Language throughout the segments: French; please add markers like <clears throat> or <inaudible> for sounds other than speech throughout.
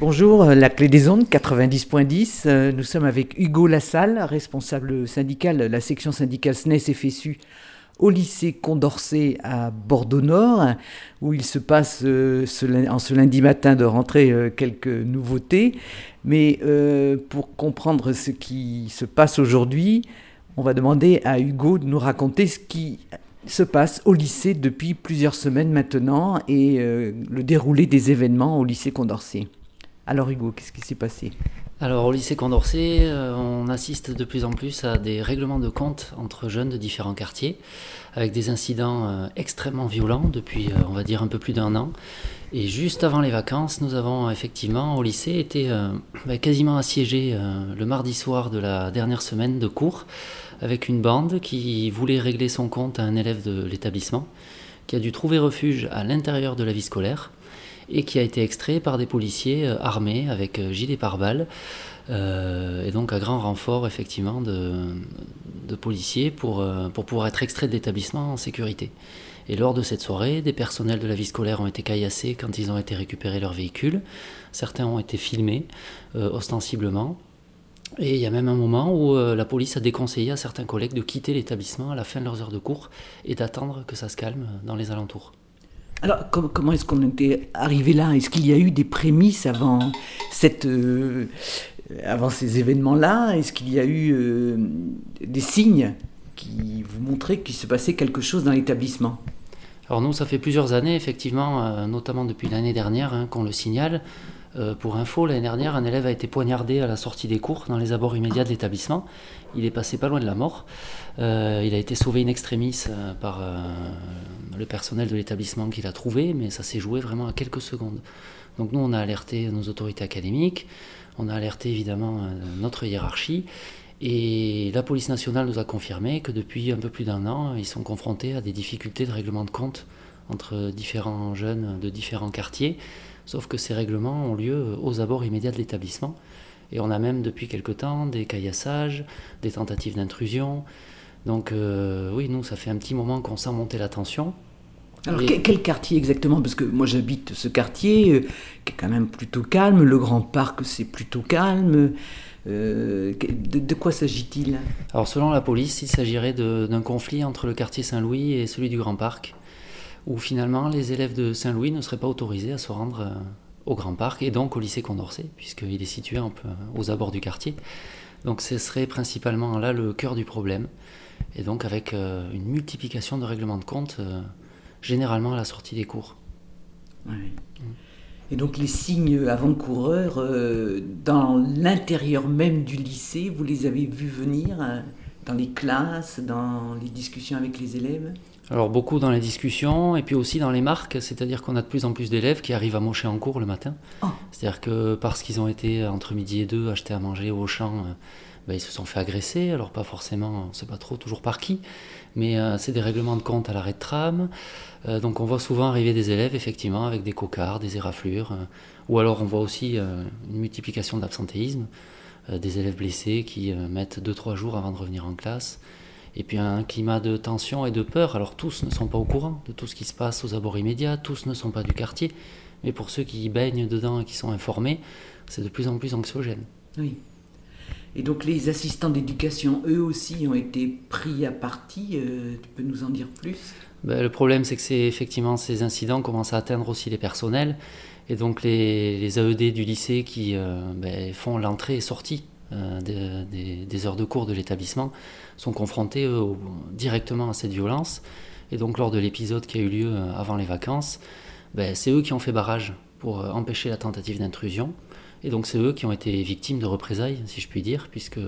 Bonjour, la clé des ondes 90.10. Nous sommes avec Hugo Lassalle, responsable syndical, la section syndicale SNES FSU au lycée Condorcet à Bordeaux-Nord, où il se passe euh, en ce lundi matin de rentrée euh, quelques nouveautés. Mais euh, pour comprendre ce qui se passe aujourd'hui, on va demander à Hugo de nous raconter ce qui se passe au lycée depuis plusieurs semaines maintenant et le déroulé des événements au lycée Condorcet. Alors Hugo, qu'est-ce qui s'est passé? Alors au lycée Condorcet, euh, on assiste de plus en plus à des règlements de compte entre jeunes de différents quartiers, avec des incidents euh, extrêmement violents depuis, euh, on va dire, un peu plus d'un an. Et juste avant les vacances, nous avons effectivement au lycée été bah, quasiment assiégés le mardi soir de la dernière semaine de cours, avec une bande qui voulait régler son compte à un élève de l'établissement, qui a dû trouver refuge à l'intérieur de la vie scolaire et qui a été extrait par des policiers euh, armés avec euh, gilets pare-balles. Euh, et donc à grand renfort effectivement de, policiers pour, pouvoir être extraits de l'établissement en sécurité. Et lors de cette soirée, des personnels de la vie scolaire ont été caillassés quand ils ont été récupérés leur véhicule. Certains ont été filmés ostensiblement. Et il y a même un moment où la police a déconseillé à certains collègues de quitter l'établissement à la fin de leurs heures de cours et d'attendre que ça se calme dans les alentours. Alors, comment, est-ce qu'on était arrivé là? Est-ce qu'il y a eu des prémices avant, euh, avant ces événements-là? Est-ce qu'il y a eu euh, des signes qui vous montraient qu'il se passait quelque chose dans l'établissement? Alors nous, ça fait plusieurs années, effectivement, euh, notamment depuis l'année dernière, hein, qu'on le signale. Pour info, l'année dernière, un élève a été poignardé à la sortie des cours dans les abords immédiats de l'établissement. Il est passé pas loin de la mort. il a été sauvé in extremis par le personnel de l'établissement qui l'a trouvé, mais ça s'est joué vraiment à quelques secondes. Donc nous, on a alerté nos autorités académiques, on a alerté évidemment euh, notre hiérarchie, et la police nationale nous a confirmé que depuis un peu plus d'un an, ils sont confrontés à des difficultés de règlement de compte entre différents jeunes de différents quartiers, sauf que ces règlements ont lieu aux abords immédiats de l'établissement. Et on a même depuis quelque temps des caillassages, des tentatives d'intrusion. Donc euh, oui, nous, ça fait un petit moment qu'on sent monter la tension. Alors quel, quartier exactement? Parce que moi j'habite ce quartier euh, qui est quand même plutôt calme, le Grand Parc c'est plutôt calme. Euh, de, quoi s'agit-il? Alors selon la police, il s'agirait d'un conflit entre le quartier Saint-Louis et celui du Grand Parc, où finalement les élèves de Saint-Louis ne seraient pas autorisés à se rendre euh, au Grand Parc et donc au lycée Condorcet, puisqu'il est situé un peu aux abords du quartier. Donc ce serait principalement là le cœur du problème, et donc avec une multiplication de règlements de compte généralement à la sortie des cours. Et donc les signes avant-coureurs, euh, dans l'intérieur même du lycée, vous les avez vus venir euh, dans les classes, dans les discussions avec les élèves? Alors beaucoup dans les discussions et puis aussi dans les marques, c'est-à-dire qu'on a de plus en plus d'élèves qui arrivent à mocher en cours le matin. Oh. C'est-à-dire que parce qu'ils ont été entre midi et deux achetés à manger au champ, euh, ben, ils se sont fait agresser, alors pas forcément, on ne sait pas trop toujours par qui, mais c'est des règlements de compte à l'arrêt de tram, euh, donc on voit souvent arriver des élèves effectivement avec des cocards, des éraflures, euh, ou alors on voit aussi euh, une multiplication d'absentéisme, des élèves blessés qui mettent 2-3 jours avant de revenir en classe, et puis un climat de tension et de peur. Alors tous ne sont pas au courant de tout ce qui se passe aux abords immédiats, tous ne sont pas du quartier, mais pour ceux qui y baignent dedans et qui sont informés, c'est de plus en plus anxiogène. Oui. Et donc les assistants d'éducation, eux aussi, ont été pris à partie. tu peux nous en dire plus? Ben, le problème, c'est que c'est effectivement ces incidents commencent à atteindre aussi les personnels et donc les, AED du lycée qui euh, ben, font l'entrée et sortie euh, des, heures de cours de l'établissement sont confrontés directement à cette violence. Et donc lors de l'épisode qui a eu lieu euh, avant les vacances, ben, c'est eux qui ont fait barrage pour empêcher la tentative d'intrusion. Et donc c'est eux qui ont été victimes de représailles, si je puis dire, puisque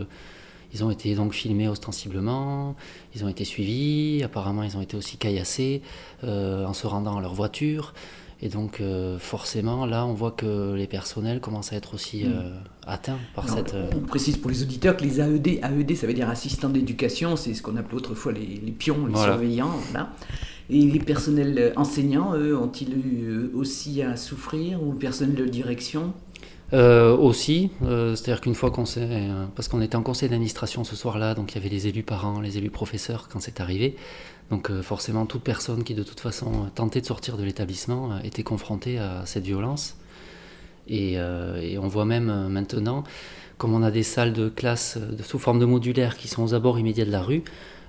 ils ont été donc filmés ostensiblement, ils ont été suivis, apparemment ils ont été aussi caillassés euh, en se rendant à leur voiture. Et donc euh, forcément, là, on voit que les personnels commencent à être aussi mm. euh, atteints par cette... On précise pour les auditeurs que les AED, AED ça veut dire assistants d'éducation, c'est ce qu'on appelait autrefois les, pions, les surveillants. Et les personnels enseignants, eux, ont-ils eu aussi à souffrir, ou le personnel de direction? Euh, aussi, euh, c'est-à-dire qu'une fois qu'on s'est. Euh, parce qu'on était en conseil d'administration ce soir-là, donc il y avait les élus parents, les élus professeurs quand c'est arrivé. Donc forcément, toute personne qui de toute façon tentait de sortir de l'établissement était confrontée à cette violence. Et, on voit même maintenant, comme on a des salles de classe sous forme de modulaire qui sont aux abords immédiats de la rue,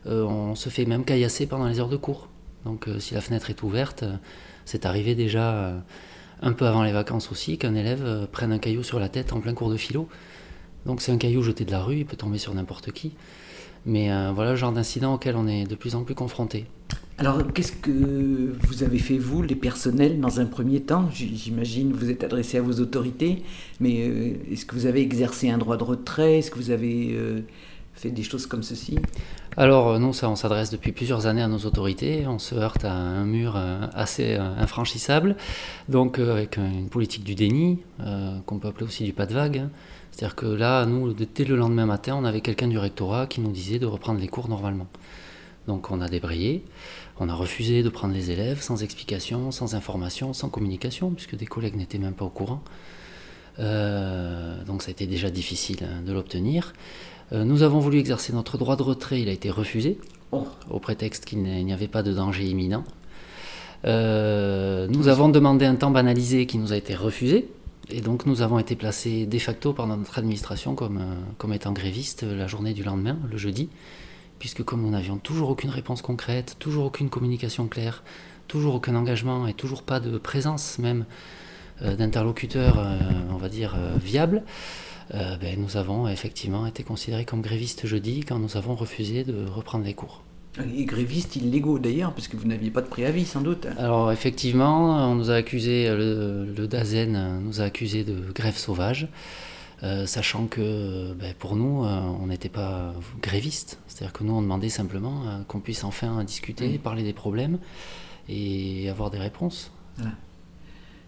on se fait même caillasser pendant les heures de cours. Donc si la fenêtre est ouverte, c'est arrivé déjà un peu avant les vacances aussi qu'un élève prenne un caillou sur la tête en plein cours de philo. Donc c'est un caillou jeté de la rue, il peut tomber sur n'importe qui. Mais euh, voilà le genre d'incident auquel on est de plus en plus confronté. Alors, qu'est-ce que vous avez fait, vous, les personnels, dans un premier temps? J'imagine vous êtes adressé à vos autorités, mais euh, est-ce que vous avez exercé un droit de retrait? Est-ce que vous avez euh, fait des choses comme ceci Alors, non, ça, on s'adresse depuis plusieurs années à nos autorités. On se heurte à un mur assez infranchissable, donc avec une politique du déni, qu'on peut appeler aussi du pas de vague. Hein. C'est-à-dire que là, nous, dès le lendemain matin, on avait quelqu'un du rectorat qui nous disait de reprendre les cours normalement. Donc on a débrayé, on a refusé de prendre les élèves sans explication, sans information, sans communication, puisque des collègues n'étaient même pas au courant. Euh, donc ça a été déjà difficile hein, de l'obtenir. Euh, nous avons voulu exercer notre droit de retrait, il a été refusé, oh. au prétexte qu'il n'y avait pas de danger imminent. Euh, nous avons demandé un temps banalisé qui nous a été refusé, et donc nous avons été placés de facto par notre administration comme, comme étant grévistes la journée du lendemain, le jeudi, puisque comme nous n'avions toujours aucune réponse concrète, toujours aucune communication claire, toujours aucun engagement et toujours pas de présence même d'interlocuteurs, euh, on va dire, viables, ben, nous avons effectivement été considérés comme grévistes jeudi quand nous avons refusé de reprendre les cours. Et grévistes illégaux d'ailleurs, parce que vous n'aviez pas de préavis sans doute. Alors effectivement, on nous a accusé, le, DAZEN nous a accusé de grève sauvage, euh, sachant que ben, pour nous, euh, on n'était pas grévistes. C'est-à-dire que nous, on demandait simplement euh, qu'on puisse enfin discuter, parler des problèmes et avoir des réponses. Voilà.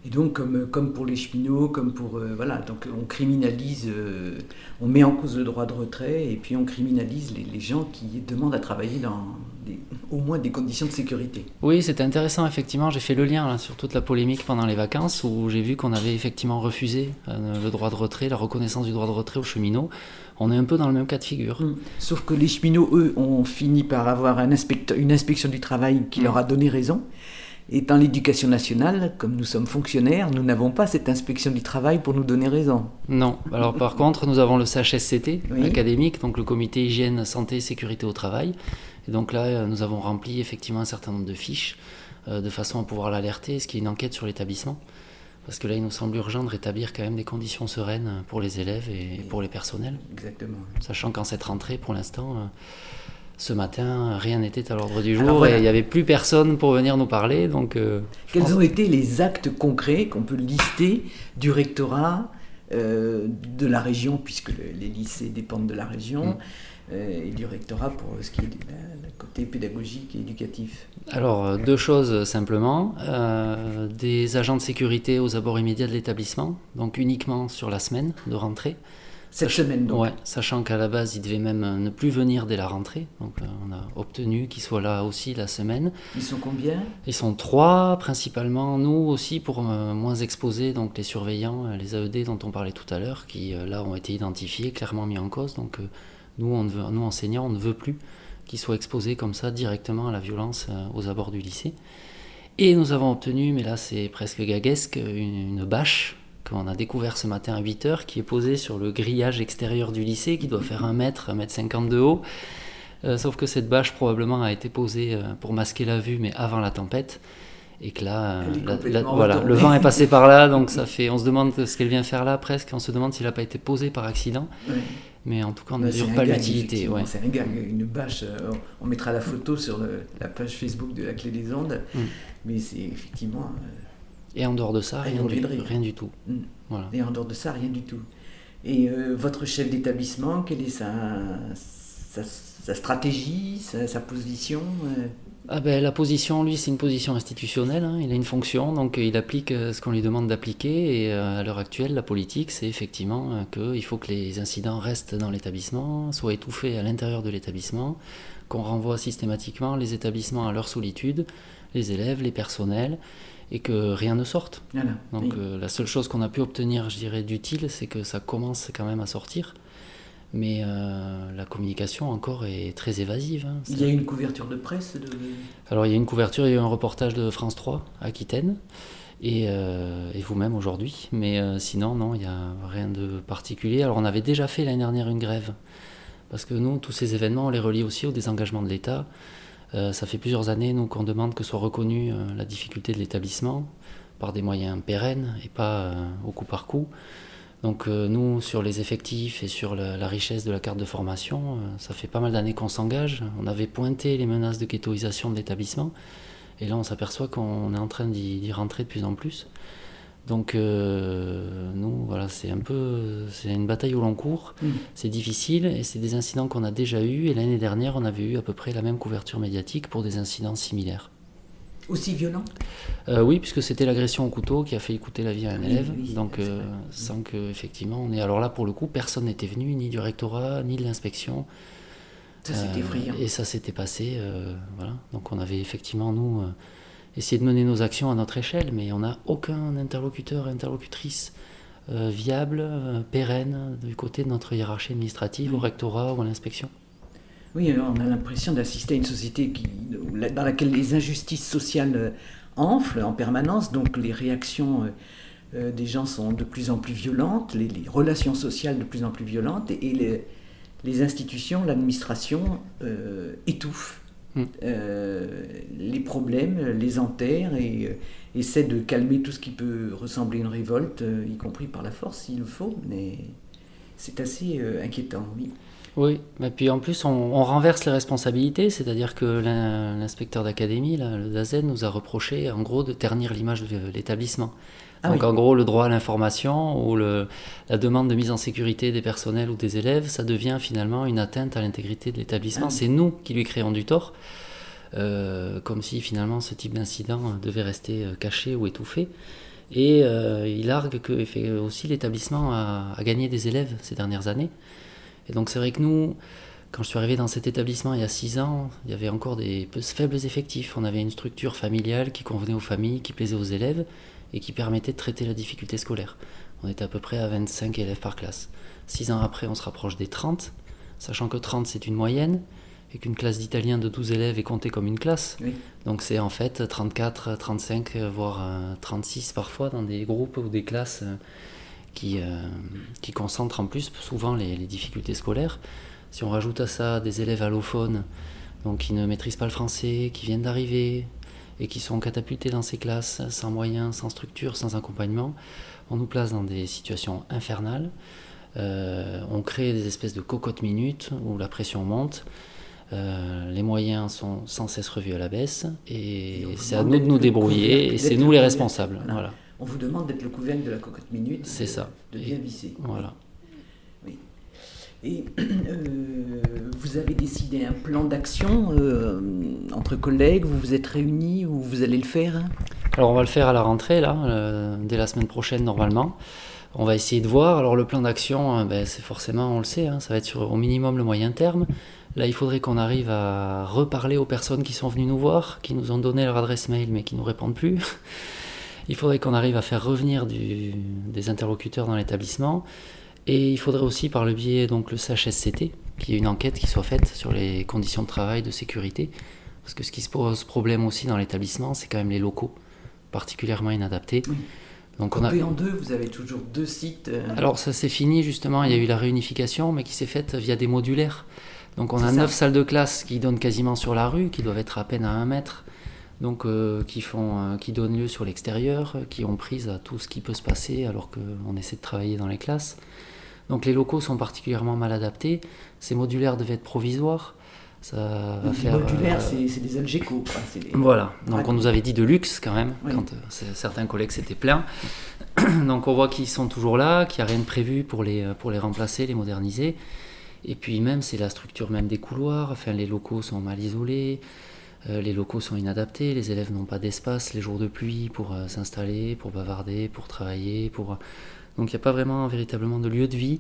Et donc, comme, comme pour les cheminots, comme pour. Euh, voilà, donc on criminalise, euh, on met en cause le droit de retrait et puis on criminalise les, gens qui demandent à travailler dans au moins des conditions de sécurité. Oui, c'était intéressant, effectivement. J'ai fait le lien sur toute la polémique pendant les vacances où j'ai vu qu'on avait effectivement refusé euh, le droit de retrait, la reconnaissance du droit de retrait aux cheminots. On est un peu dans le même cas de figure. Mmh. Sauf que les cheminots, eux, ont fini par avoir un inspecteur, une inspection du travail qui mmh. leur a donné raison. Et dans l'éducation nationale, comme nous sommes fonctionnaires, nous n'avons pas cette inspection du travail pour nous donner raison. Non. Alors par contre, nous avons le CHSCT académique, donc le comité hygiène, santé, sécurité au travail. Et donc là, nous avons rempli effectivement un certain nombre de fiches euh, de façon à pouvoir l'alerter, ce qui est une enquête sur l'établissement. Parce que là, il nous semble urgent de rétablir quand même des conditions sereines pour les élèves et, pour les personnels. Exactement. Sachant qu'en cette rentrée, pour l'instant, euh, ce matin, rien n'était à l'ordre du jour et il n'y avait plus personne pour venir nous parler. Donc, euh, Quels ont été les actes concrets qu'on peut lister du rectorat euh, de la région, puisque les lycées dépendent de la région, mm. euh, et du rectorat pour ce qui est du côté pédagogique et éducatif Alors, deux choses simplement. des agents de sécurité aux abords immédiats de l'établissement, donc uniquement sur la semaine de rentrée. Cette semaine donc. Ouais, sachant qu'à la base, il devait même euh, ne plus venir dès la rentrée. Donc euh, on a obtenu qu'il soit là aussi la semaine. Ils sont combien? Ils sont trois, principalement. Nous aussi, pour euh, moins exposer donc les surveillants, les AED dont on parlait tout à l'heure, qui là ont été identifiés, clairement mis en cause. Donc nous, on veut, nous, enseignants, on ne veut plus qu'ils soient exposés comme ça directement à la violence aux abords du lycée. Et nous avons obtenu, mais là c'est presque gaguesque, une bâche qu'on a découvert ce matin à 8h, qui est posé sur le grillage extérieur du lycée, qui doit faire 1 mètre, 1 mètre 50 de haut. Euh, sauf que cette bâche probablement a été posée euh, pour masquer la vue, mais avant la tempête. Et que là, euh, voilà, le vent est passé par là, donc ça <laughs> fait. On se demande ce qu'elle vient faire là presque. On se demande s'il n'a pas été posé par accident. Mais en tout cas, on ne mesure pas l'utilité. Ouais. C'est un gag, une bâche. on mettra la photo sur la page Facebook de la Clé des Ondes. Mm. Mais c'est effectivement. Et en dehors de ça, rien, du, rien du, tout. Voilà. Et en dehors de ça, rien du tout. Et euh, votre chef d'établissement, quelle est sa, sa, stratégie, sa, position euh? Ah ben, La position, lui, c'est une position institutionnelle. Hein. Il a une fonction, donc il applique euh, ce qu'on lui demande d'appliquer. Et à l'heure actuelle, la politique, c'est effectivement qu'il faut que les incidents restent dans l'établissement, soient étouffés à l'intérieur de l'établissement, qu'on renvoie systématiquement les établissements à leur solitude, les élèves, les personnels et que rien ne sorte. Donc euh, la seule chose qu'on a pu obtenir, je dirais, d'utile, c'est que ça commence quand même à sortir. Mais euh, la communication encore est très évasive. Hein. Il y a une couverture de presse Alors il y a une couverture, il y a eu un reportage de France 3, Aquitaine. et, vous-même aujourd'hui. Mais sinon, non, il n'y a rien de particulier. Alors on avait déjà fait l'année dernière une grève, parce que nous, tous ces événements, on les relie aussi au désengagement de l'État. Ça fait plusieurs années qu'on demande que soit reconnue la difficulté de l'établissement par des moyens pérennes et pas au coup par coup. Donc euh, nous, sur les effectifs et sur la, richesse de la carte de formation, euh, ça fait pas mal d'années qu'on s'engage. On avait pointé les menaces de ghettoisation de l'établissement, et là on s'aperçoit qu'on est en train d'y rentrer de plus en plus. Donc euh, nous, voilà, c'est un peu, c'est une bataille au long cours. Mm. C'est difficile et c'est des incidents qu'on a déjà eus. Et l'année dernière, on avait eu à peu près la même couverture médiatique pour des incidents similaires. Aussi violent euh, Oui, puisque c'était l'agression au couteau qui a fait écouter la vie à un élève. donc, euh, sans que, effectivement, on est. Alors là, pour le coup, personne n'était venu, ni du rectorat, ni de l'inspection. Ça, c'était effrayant. Et ça s'était passé. voilà. Donc, on avait effectivement, nous, essayé de mener nos actions à notre échelle, mais on n'a aucun interlocuteur, interlocutrice viable, pérenne, du côté de notre hiérarchie administrative, au rectorat ou à l'inspection. Oui, on a l'impression d'assister à une société qui, dans laquelle les injustices sociales euh, enflent en permanence, donc les réactions euh, euh, des gens sont de plus en plus violentes, les, relations sociales de plus en plus violentes, et, les, institutions, l'administration étouffent hmm. les problèmes, les enterrent et essaient de calmer tout ce qui peut ressembler à une révolte, y compris par la force s'il le faut, mais c'est assez inquiétant, oui. Oui, et puis en plus, on, renverse les responsabilités, c'est-à-dire que l'inspecteur d'académie, le DAZEN, nous a reproché en gros de ternir l'image de l'établissement. Ah Donc en gros, le droit à l'information ou le, la demande de mise en sécurité des personnels ou des élèves, ça devient finalement une atteinte à l'intégrité de l'établissement. Ah C'est nous qui lui créons du tort, euh, comme si finalement ce type d'incident devait rester euh, caché ou étouffé. Et euh, il argue que aussi l'établissement a, a, gagné des élèves ces dernières années. Et donc c'est vrai que nous, quand je suis arrivé dans cet établissement il y a six ans, il y avait encore des faibles effectifs. On avait une structure familiale qui convenait aux familles, qui plaisait aux élèves et qui permettait de traiter la difficulté scolaire. On était à peu près à 25 élèves par classe. Six ans après, on se rapproche des 30, sachant que 30 c'est une moyenne et qu'une classe d'italien de 12 élèves est comptée comme une classe. Donc c'est en fait 34, 35, voire 36 euh, parfois dans des groupes ou des classes euh, qui, euh, qui concentrent en plus souvent les, difficultés scolaires. Si on rajoute à ça des élèves allophones, donc qui ne maîtrisent pas le français, qui viennent d'arriver et qui sont catapultés dans ces classes sans moyens, sans structure, sans accompagnement, on nous place dans des situations infernales. Euh, on crée des espèces de cocottes minutes où la pression monte. Euh, les moyens sont sans cesse revus à la baisse et, c'est à nous de nous débrouiller et c'est nous les responsables. Voilà on vous demande d'être le couvercle de la cocotte minute. C'est ça. De bien visser. Voilà. Oui. Et <clears throat> euh, vous avez décidé un plan d'action euh, entre collègues, vous vous êtes réunis ou vous allez le faire Alors on va le faire à la rentrée, là, euh, dès la semaine prochaine normalement. On va essayer de voir. Alors le plan d'action, ben, c'est forcément, on le sait, hein, ça va être sur au minimum le moyen terme. Là, il faudrait qu'on arrive à reparler aux personnes qui sont venues nous voir, qui nous ont donné leur adresse mail mais qui ne nous répondent plus. <laughs> Il faudrait qu'on arrive à faire revenir des interlocuteurs dans l'établissement. Et il faudrait aussi, par le biais donc le CHSCT, qu'il y ait une enquête qui soit faite sur les conditions de travail, de sécurité. Parce que ce qui se pose problème aussi dans l'établissement, c'est quand même les locaux, particulièrement inadaptés. Donc on a... en deux, vous avez toujours deux sites. Euh, Alors ça s'est fini justement, il y a eu la réunification, mais qui s'est faite via des modulaires. Donc on a neuf salles de classe qui donnent quasiment sur la rue, qui doivent être à peine à un mètre donc euh, qui, font, euh, qui donnent lieu sur l'extérieur, qui ont prise à tout ce qui peut se passer alors qu'on essaie de travailler dans les classes. Donc les locaux sont particulièrement mal adaptés. Ces modulaires devaient être provisoires. Ça va modulaires, euh, c'est des. Voilà, donc on nous avait dit de luxe quand même, quand certains collègues s'étaient plaints. <coughs> donc on voit qu'ils sont toujours là, qu'il n'y a rien de prévu pour les, pour les remplacer, les moderniser. Et puis même, c'est la structure même des couloirs, enfin les locaux sont mal isolés. Euh, les locaux sont inadaptés, les élèves n'ont pas d'espace les jours de pluie pour euh, s'installer, pour bavarder, pour travailler. Pour... Donc il n'y a pas vraiment véritablement de lieu de vie.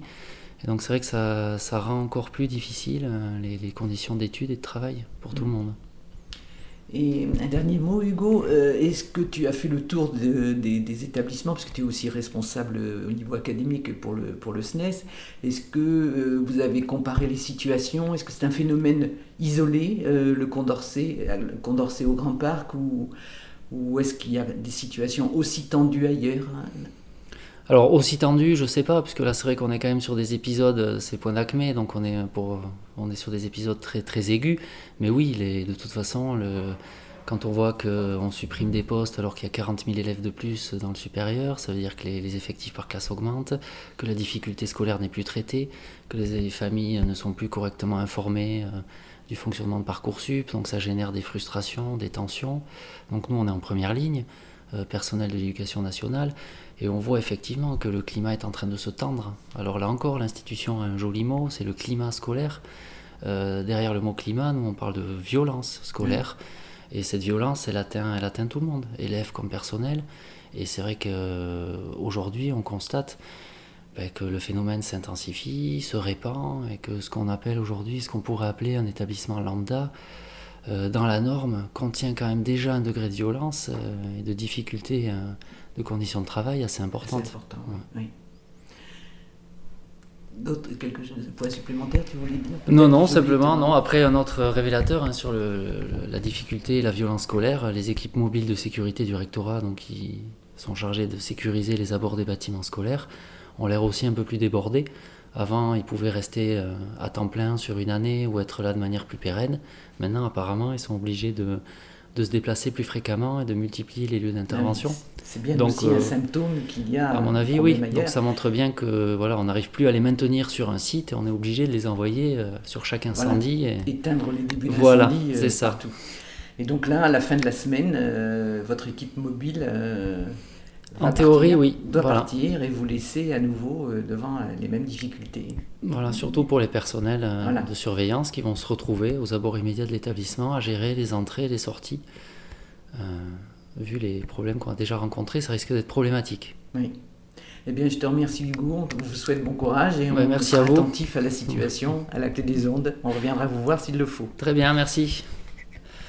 Et donc c'est vrai que ça, rend encore plus difficile euh, les, conditions d'études et de travail pour tout le monde. Et un dernier mot, Hugo, euh, est-ce que tu as fait le tour des, établissements, parce que tu es aussi responsable euh, au niveau académique pour le, SNES, est-ce que euh, vous avez comparé les situations? Est-ce que c'est un phénomène isolé, le Condorcet, le Condorcet au Grand Parc, ou, Ou est-ce qu'il y a des situations aussi tendues ailleurs alors aussi tendu, je sais pas, puisque là c'est vrai qu'on est quand même sur des épisodes, euh, c'est point d'acmé, donc on est, pour, on est sur des épisodes très, très aigus. Mais oui, les, de toute façon, quand on voit qu'on supprime des postes alors qu'il y a 40 000 élèves de plus dans le supérieur, ça veut dire que les, effectifs par classe augmentent, que la difficulté scolaire n'est plus traitée, que les familles ne sont plus correctement informées euh, du fonctionnement de Parcoursup, donc ça génère des frustrations, des tensions. Donc nous, on est en première ligne, euh, personnel de l'éducation nationale, et on voit effectivement que le climat est en train de se tendre. Alors là encore, l'institution a un joli mot, c'est le climat scolaire. Euh, derrière le mot climat, nous on parle de violence scolaire. Et cette violence, elle atteint, elle atteint tout le monde, élèves comme personnel. Et c'est vrai qu'aujourd'hui, on constate ben, que le phénomène s'intensifie, se répand, et que ce qu'on appelle aujourd'hui, ce qu'on pourrait appeler un établissement lambda, euh, dans la norme, contient quand même déjà un degré de violence euh, et de difficulté euh, de conditions de travail assez importantes. important, oui quelque chose, de point supplémentaire, tu voulais dire Non, non, simplement, non. Après, un autre révélateur hein, sur le, la difficulté et la violence scolaire, les équipes mobiles de sécurité du rectorat, donc qui sont chargées de sécuriser les abords des bâtiments scolaires, ont l'air aussi un peu plus débordés. Avant, ils pouvaient rester euh, à temps plein sur une année ou être là de manière plus pérenne. Maintenant, apparemment, ils sont obligés de, de se déplacer plus fréquemment et de multiplier les lieux d'intervention. C'est bien donc, aussi un euh, symptôme qu'il y a. À mon avis, oui. Donc ça montre bien que voilà, on n'arrive plus à les maintenir sur un site et on est obligé de les envoyer euh, sur chaque incendie. Et... Éteindre les débuts d'incendie voilà, euh, c'est ça. partout. Et donc là, à la fin de la semaine, votre équipe mobile en théorie, oui. Doit partir et vous laisser à nouveau devant les mêmes difficultés. Voilà, surtout pour les personnels de surveillance qui vont se retrouver aux abords immédiats de l'établissement à gérer les entrées et les sorties vu les problèmes qu'on a déjà rencontrés, ça risque d'être problématique. Oui. Eh bien, je te remercie Hugo, on vous souhaite bon courage et on est attentif à la situation, à la clé des ondes. On reviendra vous voir s'il le faut. Très bien, merci.